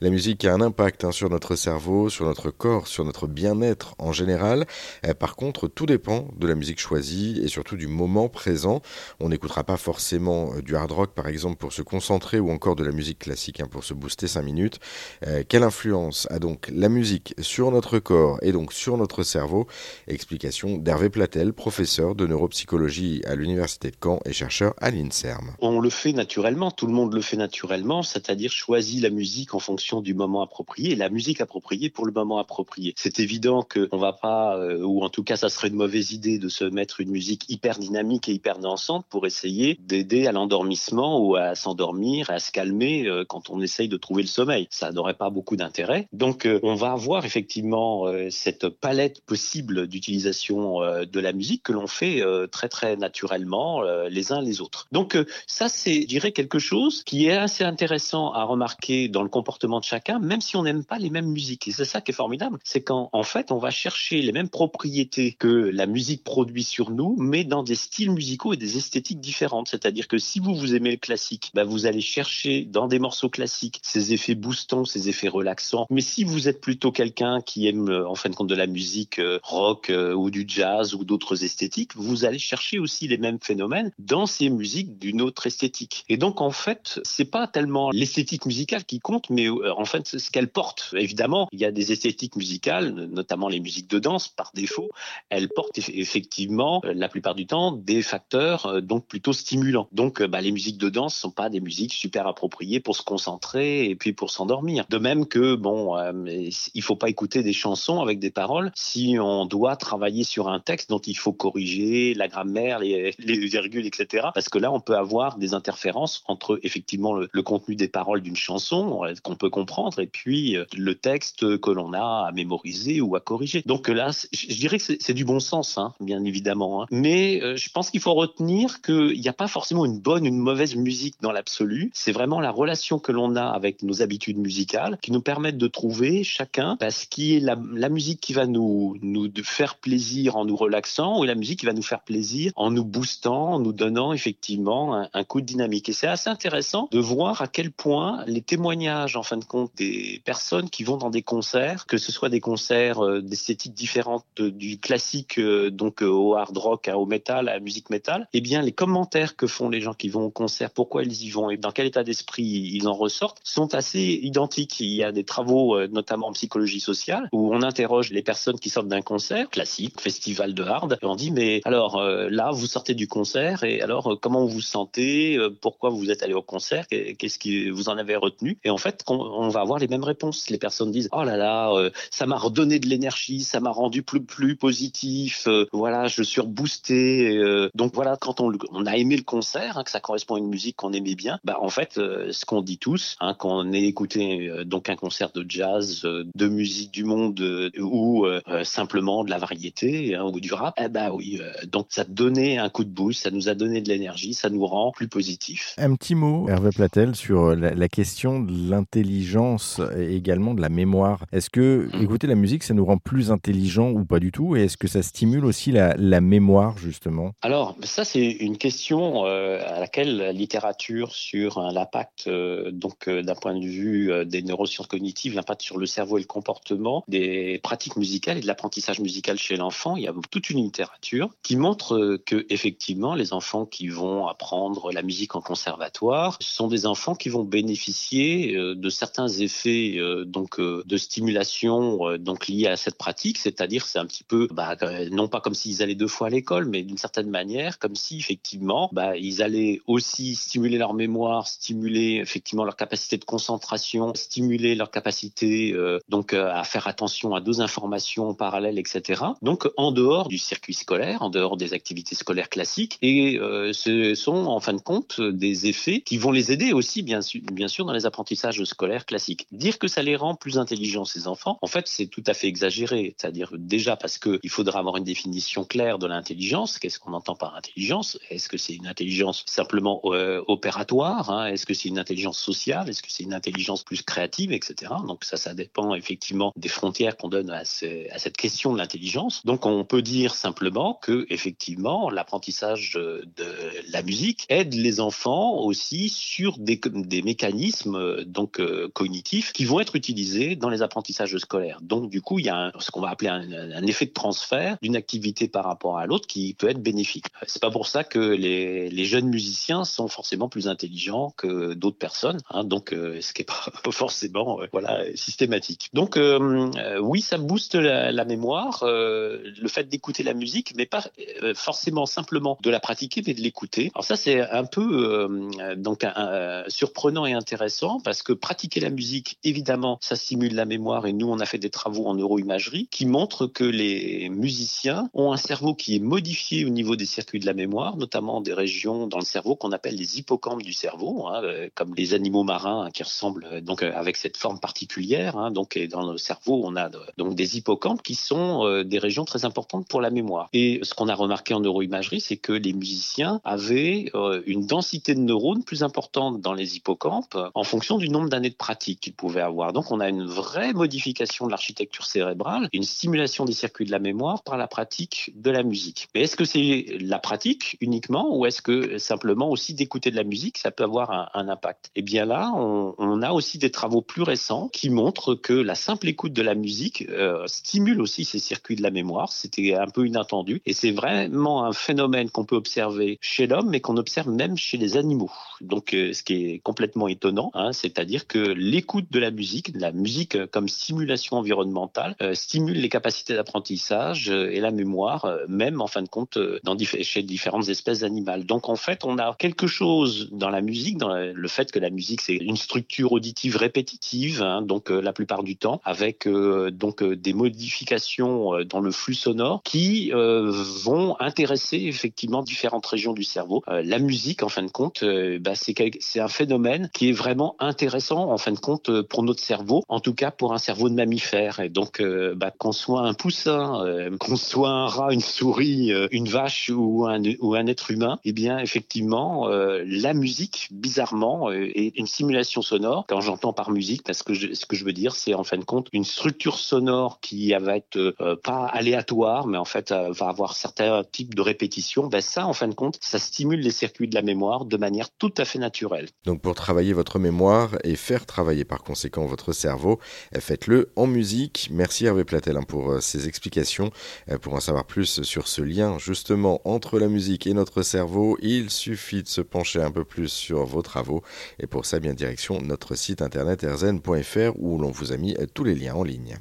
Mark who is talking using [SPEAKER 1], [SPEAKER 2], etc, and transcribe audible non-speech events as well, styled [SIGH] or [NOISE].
[SPEAKER 1] La musique a un impact hein, sur notre cerveau, sur notre corps, sur notre bien-être en général. Euh, par contre, tout dépend de la musique choisie et surtout du moment présent. On n'écoutera pas forcément euh, du hard rock par exemple pour se concentrer ou encore de la musique classique hein, pour se booster 5 minutes. Euh, quelle influence a donc la musique sur notre corps et donc sur notre cerveau? Explication d'Hervé Platel, professeur de neuropsychologie à l'Université de Caen et chercheur à l'INSERM.
[SPEAKER 2] On le fait naturellement, tout le monde le fait naturellement, c'est-à-dire choisit la musique en fonction du moment approprié la musique appropriée pour le moment approprié. C'est évident qu'on va pas, euh, ou en tout cas ça serait une mauvaise idée de se mettre une musique hyper dynamique et hyper dansante pour essayer d'aider à l'endormissement ou à s'endormir, à se calmer euh, quand on essaye de trouver le sommeil. Ça n'aurait pas beaucoup d'intérêt. Donc euh, on va avoir effectivement cette palette possible d'utilisation de la musique que l'on fait très très naturellement les uns les autres. Donc ça c'est, je dirais, quelque chose qui est assez intéressant à remarquer dans le comportement de chacun, même si on n'aime pas les mêmes musiques. Et c'est ça qui est formidable, c'est qu'en en fait, on va chercher les mêmes propriétés que la musique produit sur nous, mais dans des styles musicaux et des esthétiques différentes. C'est-à-dire que si vous vous aimez le classique, bah vous allez chercher dans des morceaux classiques ces effets boostants, ces effets relaxants. Mais si vous êtes plutôt quelqu'un qui aime en fin de compte de la musique euh, rock euh, ou du jazz ou d'autres esthétiques, vous allez chercher aussi les mêmes phénomènes dans ces musiques d'une autre esthétique. Et donc en fait, c'est pas tellement l'esthétique musicale qui compte, mais euh, en fait ce qu'elle porte. Évidemment, il y a des esthétiques musicales, notamment les musiques de danse par défaut, elles portent effectivement euh, la plupart du temps des facteurs euh, donc plutôt stimulants. Donc bah, les musiques de danse sont pas des musiques super appropriées pour se concentrer et puis pour s'endormir. De même que bon, il faut pas écouter des chansons avec des paroles si on doit travailler sur un texte dont il faut corriger la grammaire, les, les virgules, etc. Parce que là, on peut avoir des interférences entre effectivement le, le contenu des paroles d'une chanson qu'on peut comprendre et puis euh, le texte que l'on a à mémoriser ou à corriger. Donc là, je dirais que c'est du bon sens, hein, bien évidemment. Hein. Mais euh, je pense qu'il faut retenir qu'il n'y a pas forcément une bonne ou une mauvaise musique dans l'absolu. C'est vraiment la relation que l'on a avec nos habitudes musicales qui nous permettent de trouver chacun bah, ce qui est la, musique qui va nous, nous faire plaisir en nous relaxant ou la musique qui va nous faire plaisir en nous boostant, en nous donnant effectivement un, un coup de dynamique. Et c'est assez intéressant de voir à quel point les témoignages en fin de compte des personnes qui vont dans des concerts, que ce soit des concerts euh, d'esthétique différente du classique, euh, donc euh, au hard rock, au metal, à la musique metal, eh bien les commentaires que font les gens qui vont au concert, pourquoi ils y vont et dans quel état d'esprit ils en ressortent, sont assez identiques. Il y a des travaux, notamment en psychologie sociale, où on interroge les personnes qui sortent d'un concert classique, festival de hard, et on dit mais alors là vous sortez du concert et alors comment vous vous sentez, pourquoi vous êtes allé au concert, qu'est-ce que vous en avez retenu? Et en fait, on va avoir les mêmes réponses. Les personnes disent oh là là, euh, ça m'a redonné de l'énergie, ça m'a rendu plus plus positif. Euh, voilà, je suis reboosté. Euh, donc voilà, quand on, on, a aimé le concert, hein, que ça correspond à une musique qu'on aimait bien, bah en fait, ce qu'on dit tous, hein, quand on ait écouté donc un concert de jazz, de musique du monde ou simplement de la variété hein, ou du rap, eh bah oui, donc ça donnait un coup de boost, ça nous a donné de l'énergie, ça nous rend plus positif.
[SPEAKER 1] Un petit mot, Hervé Platel, sur la, la question de l'intelligence et également de la mémoire. Est-ce que mmh. écouter la musique, ça nous rend plus intelligent ou pas du tout? Et est-ce que ça stimule aussi la, mémoire, justement?
[SPEAKER 2] Alors, ça, c'est une question euh, à laquelle la littérature sur l'impact, euh, donc euh, d'un point de vue des neurosciences cognitives, l'impact sur le cerveau et le comportement, des pratiques musicales et de l'apprentissage musical chez l'enfant, il y a toute une littérature qui montre que, effectivement, les enfants qui vont apprendre la musique en conservatoire sont des enfants qui vont bénéficier de certains effets euh, donc euh, de stimulation euh, donc liés à cette pratique, c'est-à-dire c'est un petit peu bah, non pas comme s'ils allaient deux fois à l'école, mais d'une certaine manière comme si effectivement bah, ils allaient aussi stimuler leur mémoire, stimuler effectivement leur capacité de concentration, stimuler leur capacité donc à faire attention à deux informations parallèles, etc. Donc en dehors du circuit scolaire, en dehors des activités scolaires classiques, et ce sont en fin de compte des effets qui vont les aider aussi bien sûr dans les apprentissages scolaires classique. Dire que ça les rend plus intelligents, ces enfants, en fait, c'est tout à fait exagéré. C'est-à-dire déjà parce qu'il faudra avoir une définition claire de l'intelligence. Qu'est-ce qu'on entend par intelligence? Est-ce que c'est une intelligence simplement euh, opératoire hein? Est-ce que c'est une intelligence sociale? Est-ce que c'est une intelligence plus créative, etc. Donc ça, ça dépend effectivement des frontières qu'on donne à, cette question de l'intelligence. Donc on peut dire simplement que effectivement l'apprentissage de la musique aide les enfants aussi sur des, des mécanismes donc euh, cognitifs qui vont être utilisés dans les apprentissages scolaires. Donc du coup, il y a ce qu'on va appeler un, un, effet de transfert d'une activité par rapport à l'autre qui peut être bénéfique. C'est pas pour ça que les, les, jeunes musiciens sont forcément plus intelligents que d'autres personnes, hein, donc ce qui est pas, forcément voilà systématique. Donc oui, ça booste la, la mémoire, le fait d'écouter la musique, mais pas forcément simplement de la pratiquer, mais de l'écouter. Alors ça, c'est un peu euh, donc un, surprenant et intéressant parce que pratiquer la musique, évidemment, ça stimule la mémoire et nous, on a fait des travaux en neuroimagerie qui montrent que les musiciens ont un cerveau qui est modifié au niveau des circuits de la mémoire, notamment des régions dans le cerveau qu'on appelle les hippocampes du cerveau, hein, euh, comme les animaux marins hein, qui ressemblent euh, donc avec cette forme particulière. Hein, donc dans le cerveau, on a donc des hippocampes qui sont des régions très importantes pour la mémoire. Et ce qu'on a remarqué en neuroimagerie, c'est que les musiciens avaient une densité de neurones plus importante dans les hippocampes en fonction du nombre d'années de pratique qu'ils pouvaient avoir. Donc on a une vraie modification de l'architecture cérébrale, une stimulation des circuits de la mémoire par la pratique de la musique. Mais est-ce que c'est la pratique uniquement ou est-ce que simplement aussi d'écouter de la musique, ça peut avoir un, impact? Eh bien là, on, a aussi des travaux plus récents qui montrent que la simple écoute de la musique euh, stimule aussi ces circuits de la mémoire. C'était un peu inattendu et c'est vraiment un phénomène qu'on peut observer chez l'homme mais qu'on observe même chez les animaux. Donc, euh, ce qui est complètement étonnant, hein, c'est-à-dire que l'écoute de la musique, la musique euh, comme stimulation environnementale, euh, stimule les capacités d'apprentissage et la mémoire, même en fin de compte, dans chez différentes espèces animales. Donc, en fait, on a quelque chose dans la musique, dans le fait que la musique c'est une structure auditive répétitive, hein, donc la plupart du temps, avec donc des modifications dans le flux sonore qui vont intéresser effectivement différentes régions du cerveau. la musique, en fin de compte, bah, c'est un phénomène qui est vraiment intéressant fin de compte euh, pour notre cerveau, en tout cas pour un cerveau de mammifère. Et donc, euh, bah, qu'on soit un poussin, euh, [LAUGHS] qu'on soit un rat, une souris, une vache ou un, être humain, eh bien, effectivement, la musique, bizarrement, est une simulation sonore. Quand j'entends par musique, parce que ce que je veux dire, c'est en fin de compte une structure sonore qui va être pas aléatoire, mais en fait va avoir certains types de répétitions. Ben ça, en fin de compte, ça stimule les circuits de la mémoire de manière tout à fait naturelle.
[SPEAKER 1] Donc pour travailler votre mémoire et faire travailler par conséquent votre cerveau, eh, faites-le en musique. Merci Hervé Platel hein, pour euh, ces explications. Euh, pour en savoir plus sur ce lien justement entre la musique et notre cerveau, il suffit de se pencher un peu plus sur vos travaux. Et pour ça, bien direction notre site internet erzen.fr où l'on vous a mis tous les liens en ligne.